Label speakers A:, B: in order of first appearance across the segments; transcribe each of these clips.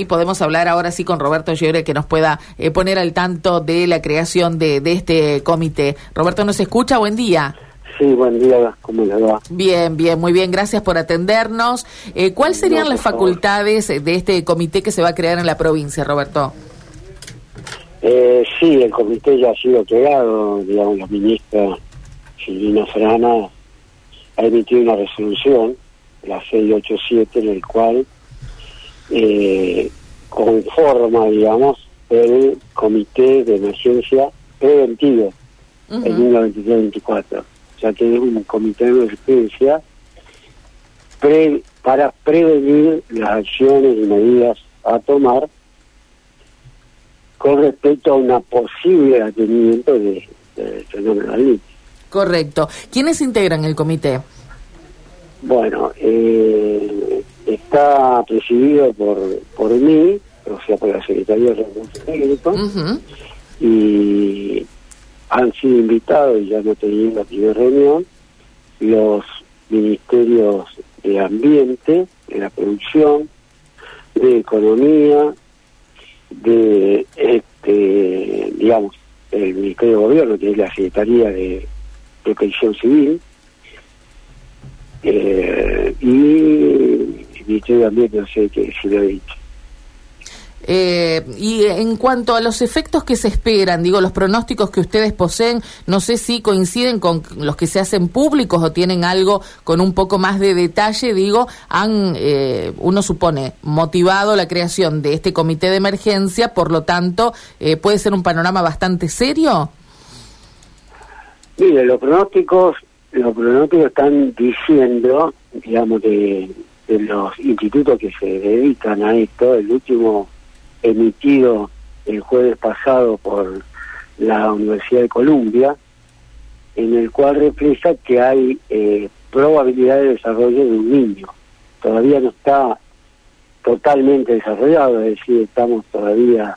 A: Y podemos hablar ahora sí con Roberto Llore que nos pueda eh, poner al tanto de la creación de, de, este comité. Roberto, ¿nos escucha? Buen día.
B: Sí, buen día, ¿cómo le va?
A: Bien, bien, muy bien, gracias por atendernos. Eh, ¿Cuáles serían no, las facultades favor. de este comité que se va a crear en la provincia, Roberto?
B: Eh, sí, el comité ya ha sido creado, digamos, la ministra Silvina Frana ha emitido una resolución, la 687, en el cual eh, conforma, digamos, el Comité de Emergencia Preventivo, uh -huh. el 1924. O sea que es un comité de emergencia pre, para prevenir las acciones y medidas a tomar con respecto a una posible atendimiento de, de fenómeno del
A: Correcto. ¿Quiénes integran el comité?
B: Bueno, eh, está presidido por por mí, o sea, por la Secretaría de Recursos Técnicos, uh -huh. y han sido invitados, y ya no tenido la primera reunión, los ministerios de Ambiente, de la Producción, de Economía, de, este digamos, el Ministerio de Gobierno, que es la Secretaría de Protección Civil, eh, y Ministerio de Ambiente, no sé qué si lo he dicho.
A: Eh, y en cuanto a los efectos que se esperan, digo, los pronósticos que ustedes poseen, no sé si coinciden con los que se hacen públicos o tienen algo con un poco más de detalle, digo, han, eh, uno supone, motivado la creación de este comité de emergencia, por lo tanto, eh, puede ser un panorama bastante serio.
B: Mire, los pronósticos, los pronósticos están diciendo, digamos, de, de los institutos que se dedican a esto, el último emitido el jueves pasado por la Universidad de Columbia, en el cual refleja que hay eh, probabilidad de desarrollo de un niño. Todavía no está totalmente desarrollado, es decir, estamos todavía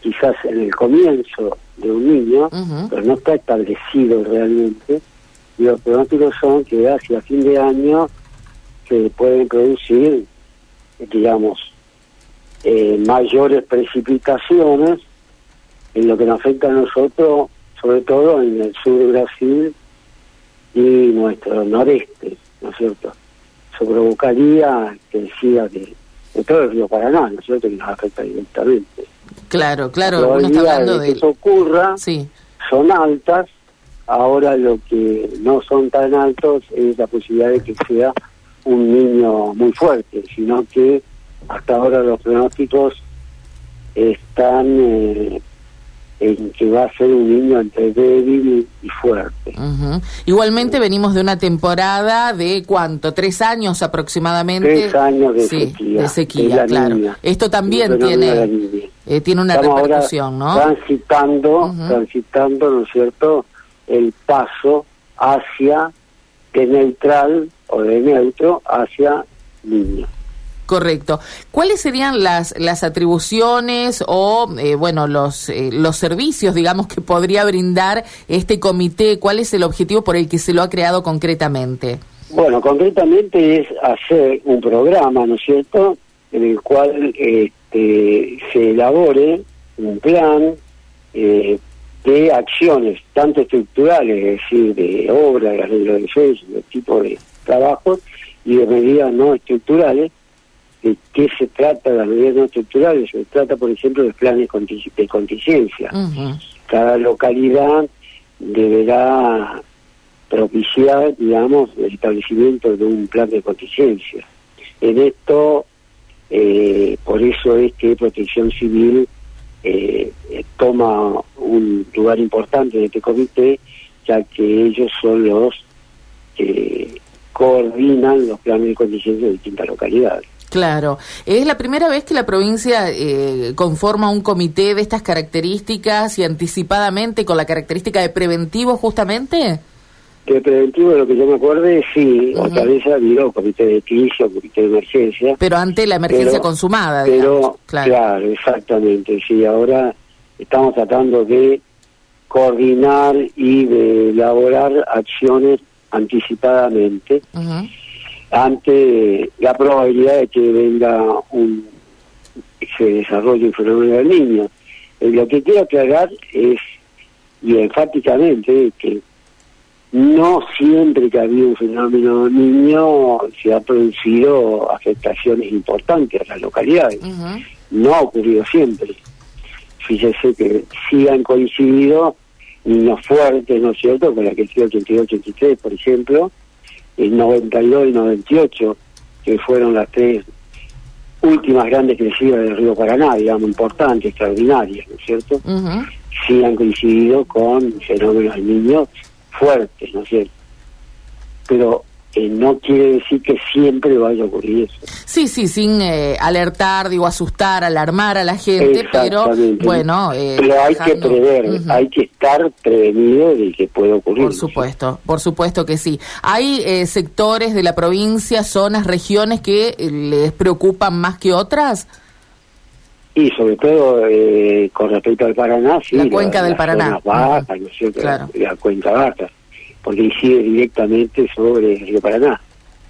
B: quizás en el comienzo de un niño, uh -huh. pero no está establecido realmente. Y los pronósticos son que hacia fin de año se pueden producir, digamos, eh, mayores precipitaciones en lo que nos afecta a nosotros, sobre todo en el sur de Brasil y nuestro noreste, ¿no es cierto? Eso provocaría que siga de, de todo el río Paraná, ¿no es cierto? Que nos afecta directamente.
A: Claro, claro, uno está hablando
B: de que eso ocurra
A: sí.
B: son altas, ahora lo que no son tan altos es la posibilidad de que sea un niño muy fuerte, sino que hasta ahora los pronósticos están eh, en que va a ser un niño entre débil y fuerte.
A: Uh -huh. Igualmente venimos de una temporada de cuánto, tres años aproximadamente.
B: Tres años de
A: sí,
B: sequía.
A: De sequía, claro.
B: Niña,
A: Esto también tiene eh, tiene una
B: Estamos
A: repercusión, ¿no?
B: Transitando, uh -huh. transitando, ¿no es cierto? El paso hacia de neutral o de neutro hacia niño.
A: Correcto. ¿Cuáles serían las, las atribuciones o, eh, bueno, los, eh, los servicios, digamos, que podría brindar este comité? ¿Cuál es el objetivo por el que se lo ha creado concretamente?
B: Bueno, concretamente es hacer un programa, ¿no es cierto?, en el cual este, se elabore un plan eh, de acciones, tanto estructurales, es decir, de obras, de arreglo de de tipo de trabajos, y de medidas no estructurales, de qué se trata de las medidas no estructurales. Se trata, por ejemplo, de planes de contingencia. Uh -huh. Cada localidad deberá propiciar, digamos, el establecimiento de un plan de contingencia. En esto, eh, por eso es que Protección Civil eh, toma un lugar importante en este comité, ya que ellos son los que coordinan los planes de contingencia de distintas localidades.
A: Claro. ¿Es la primera vez que la provincia eh, conforma un comité de estas características y anticipadamente con la característica de preventivo justamente?
B: De preventivo, de lo que yo me acuerde, sí. Uh -huh. Otra vez ha habido comité de crisis comité de emergencia.
A: Pero ante la emergencia
B: pero,
A: consumada,
B: Pero,
A: digamos. Claro.
B: claro, exactamente. Sí, ahora estamos tratando de coordinar y de elaborar acciones anticipadamente. Uh -huh ante la probabilidad de que venga un se desarrolle el fenómeno del niño. Eh, lo que quiero aclarar es, y enfáticamente, que no siempre que ha habido un fenómeno niño se ha producido afectaciones importantes a las localidades. No ha ocurrido siempre. Fíjese que sí han coincidido niños fuertes, ¿no es cierto?, con la que 82-83, por ejemplo, el 92 y 98, que fueron las tres últimas grandes crecidas del río Paraná, digamos, importantes, extraordinarias, ¿no es cierto? Sí han coincidido con fenómenos de niños fuertes, ¿no es cierto? Pero eh, no quiere decir que siempre vaya a ocurrir eso.
A: Sí, sí, sin eh, alertar, digo, asustar, alarmar a la gente, pero bueno...
B: Eh, pero hay que prever, hay que estar prevenido de que puede ocurrir.
A: Por supuesto, por supuesto que sí. ¿Hay sectores de la provincia, zonas, regiones que les preocupan más que otras?
B: Y sobre todo con respecto al Paraná, sí.
A: La cuenca del Paraná.
B: Bajas, ¿no es cierto? La cuenca baja porque incide directamente sobre el río Paraná.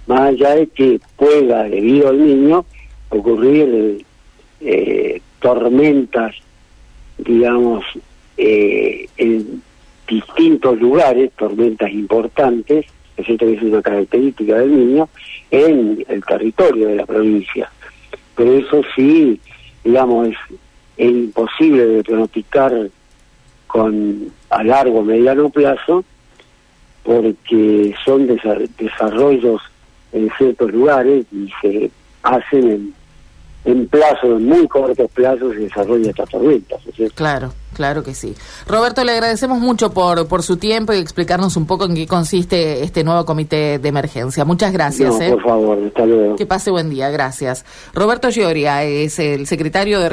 B: Más allá de que pueda, debido al niño, ocurrir eh, tormentas, digamos, eh, en distintos lugares, tormentas importantes, es que es una característica del niño, en el territorio de la provincia. Pero eso sí, digamos, es, es imposible de pronosticar con a largo o mediano plazo, porque son desarrollos en ciertos lugares y se hacen en, en plazos, en muy cortos plazos, se desarrollan estas tormentas.
A: Claro, claro que sí. Roberto, le agradecemos mucho por, por su tiempo y explicarnos un poco en qué consiste este nuevo comité de emergencia. Muchas gracias.
B: No, ¿eh? por favor, hasta luego.
A: Que pase buen día, gracias. Roberto Lloria es el secretario de